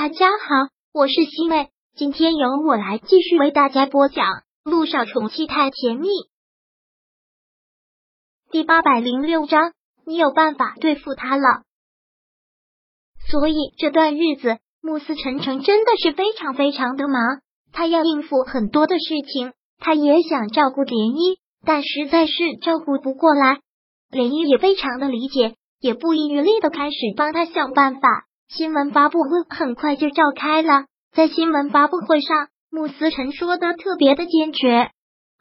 大家好，我是西妹，今天由我来继续为大家播讲《路上宠妻太甜蜜》第八百零六章。你有办法对付他了，所以这段日子，慕斯晨晨真的是非常非常的忙，他要应付很多的事情，他也想照顾莲漪，但实在是照顾不过来。莲漪也非常的理解，也不遗余力的开始帮他想办法。新闻发布会很快就召开了，在新闻发布会上，穆思成说的特别的坚决。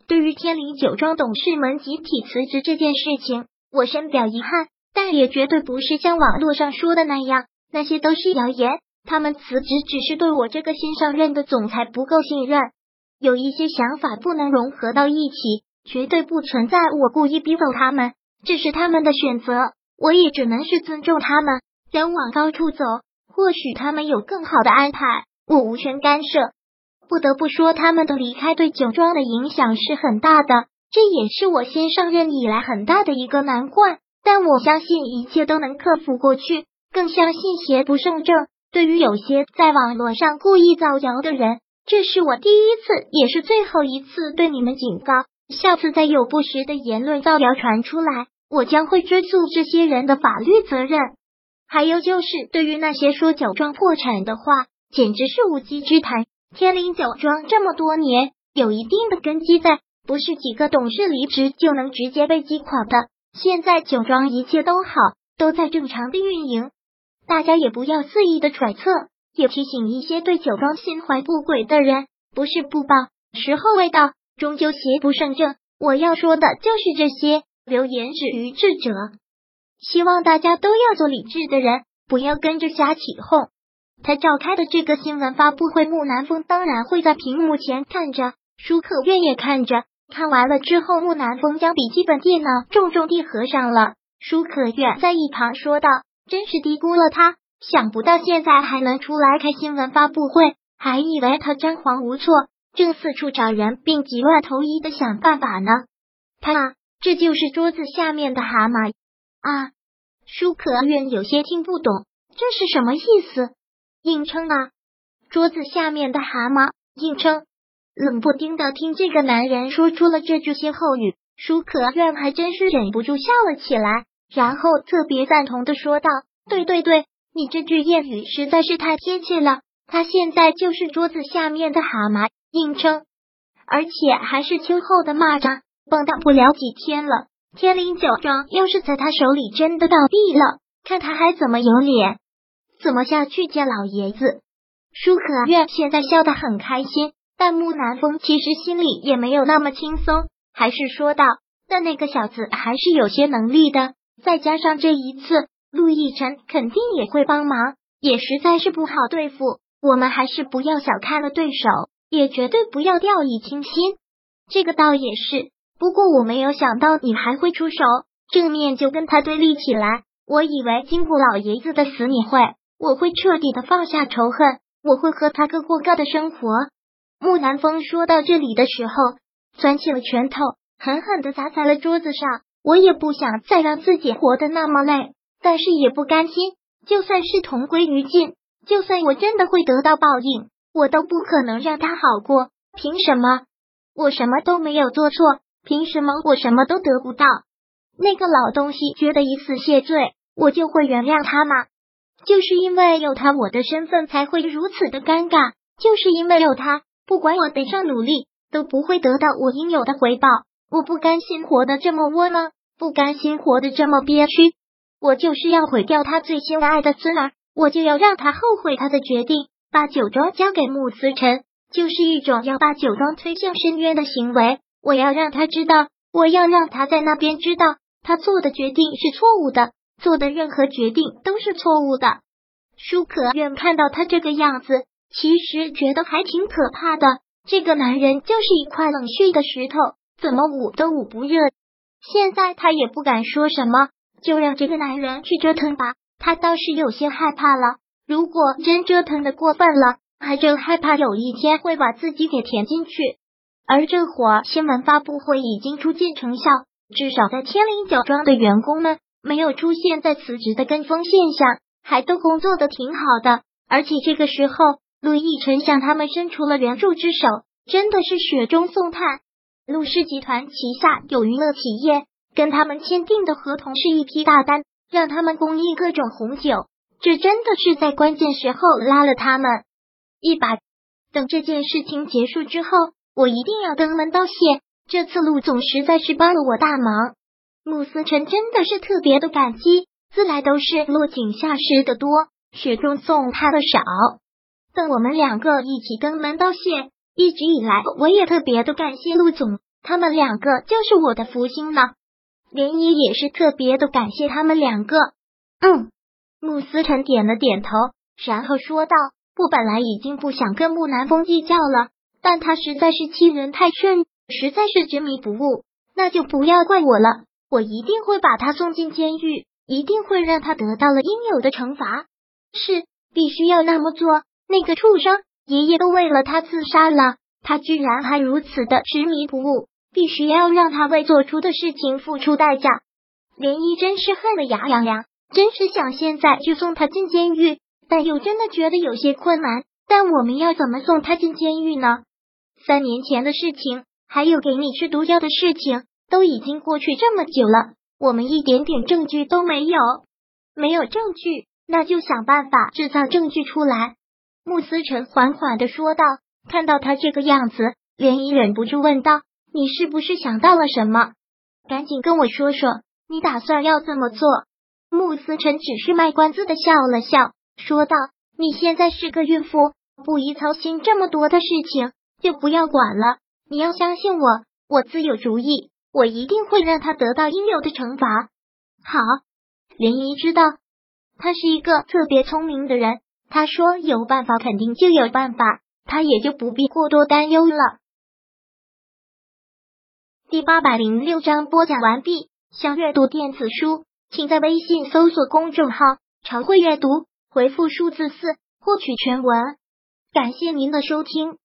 对于天灵酒庄董事们集体辞职这件事情，我深表遗憾，但也绝对不是像网络上说的那样，那些都是谣言。他们辞职只是对我这个新上任的总裁不够信任，有一些想法不能融合到一起，绝对不存在我故意逼走他们，这是他们的选择，我也只能是尊重他们。人往高处走，或许他们有更好的安排，我无权干涉。不得不说，他们的离开对酒庄的影响是很大的，这也是我新上任以来很大的一个难关。但我相信一切都能克服过去，更相信邪不胜正。对于有些在网络上故意造谣的人，这是我第一次，也是最后一次对你们警告：下次再有不实的言论造谣传出来，我将会追溯这些人的法律责任。还有就是，对于那些说酒庄破产的话，简直是无稽之谈。天灵酒庄这么多年有一定的根基在，不是几个董事离职就能直接被击垮的。现在酒庄一切都好，都在正常的运营，大家也不要肆意的揣测。也提醒一些对酒庄心怀不轨的人，不是不报，时候未到，终究邪不胜正。我要说的就是这些，留言止于智者。希望大家都要做理智的人，不要跟着瞎起哄。他召开的这个新闻发布会，木南风当然会在屏幕前看着，舒可愿也看着。看完了之后，木南风将笔记本电脑重重地合上了。舒可愿在一旁说道：“真是低估了他，想不到现在还能出来开新闻发布会，还以为他张皇无措，正四处找人并急乱投医的想办法呢。他这就是桌子下面的蛤蟆。”啊，舒可愿有些听不懂，这是什么意思？硬撑啊！桌子下面的蛤蟆硬撑，冷不丁的听这个男人说出了这句歇后语，舒可愿还真是忍不住笑了起来，然后特别赞同的说道：“对对对，你这句谚语实在是太贴切了。他现在就是桌子下面的蛤蟆硬撑，而且还是秋后的蚂蚱，蹦跶不了几天了。”天灵酒庄要是在他手里真的倒闭了，看他还怎么有脸，怎么下去见老爷子？舒可愿现在笑得很开心，但木南风其实心里也没有那么轻松，还是说道：“但那个小子还是有些能力的，再加上这一次陆亦辰肯定也会帮忙，也实在是不好对付。我们还是不要小看了对手，也绝对不要掉以轻心。这个倒也是。”不过我没有想到你还会出手，正面就跟他对立起来。我以为经过老爷子的死，你会，我会彻底的放下仇恨，我会和他各过各的生活。木南风说到这里的时候，攥起了拳头，狠狠的砸在了桌子上。我也不想再让自己活得那么累，但是也不甘心。就算是同归于尽，就算我真的会得到报应，我都不可能让他好过。凭什么？我什么都没有做错。凭什么我什么都得不到？那个老东西觉得以死谢罪，我就会原谅他吗？就是因为有他，我的身份才会如此的尴尬。就是因为有他，不管我怎样努力，都不会得到我应有的回报。我不甘心活得这么窝囊，不甘心活得这么憋屈。我就是要毁掉他最心爱的孙儿，我就要让他后悔他的决定，把酒庄交给穆思辰，就是一种要把酒庄推向深渊的行为。我要让他知道，我要让他在那边知道，他做的决定是错误的，做的任何决定都是错误的。舒可愿看到他这个样子，其实觉得还挺可怕的。这个男人就是一块冷血的石头，怎么捂都捂不热。现在他也不敢说什么，就让这个男人去折腾吧。他倒是有些害怕了，如果真折腾的过分了，还真害怕有一天会把自己给填进去。而这会儿新闻发布会已经初见成效，至少在天灵酒庄的员工们没有出现在辞职的跟风现象，还都工作的挺好的。而且这个时候，陆亦辰向他们伸出了援助之手，真的是雪中送炭。陆氏集团旗下有娱乐企业，跟他们签订的合同是一批大单，让他们供应各种红酒。这真的是在关键时候拉了他们一把。等这件事情结束之后，我一定要登门道谢。这次陆总实在是帮了我大忙，穆思辰真的是特别的感激。自来都是落井下石的多，雪中送炭的少。等我们两个一起登门道谢。一直以来，我也特别的感谢陆总，他们两个就是我的福星了。涟漪也是特别的感谢他们两个。嗯，穆思辰点了点头，然后说道：“我本来已经不想跟穆南风计较了，但他实在是欺人太甚，实在是执迷不悟，那就不要怪我了。我一定会把他送进监狱，一定会让他得到了应有的惩罚。是，必须要那么做。那个畜生。”爷爷都为了他自杀了，他居然还如此的执迷不悟，必须要让他为做出的事情付出代价。涟漪真是恨得牙痒痒，真是想现在就送他进监狱，但又真的觉得有些困难。但我们要怎么送他进监狱呢？三年前的事情，还有给你吃毒药的事情，都已经过去这么久了，我们一点点证据都没有。没有证据，那就想办法制造证据出来。穆思成缓缓的说道：“看到他这个样子，涟漪忍不住问道：‘你是不是想到了什么？赶紧跟我说说，你打算要怎么做？’穆思辰只是卖关子的笑了笑，说道：‘你现在是个孕妇，不宜操心这么多的事情，就不要管了。你要相信我，我自有主意，我一定会让他得到应有的惩罚。’好，林姨知道他是一个特别聪明的人。”他说：“有办法，肯定就有办法，他也就不必过多担忧了。”第八百零六章播讲完毕。想阅读电子书，请在微信搜索公众号“常会阅读”，回复数字四获取全文。感谢您的收听。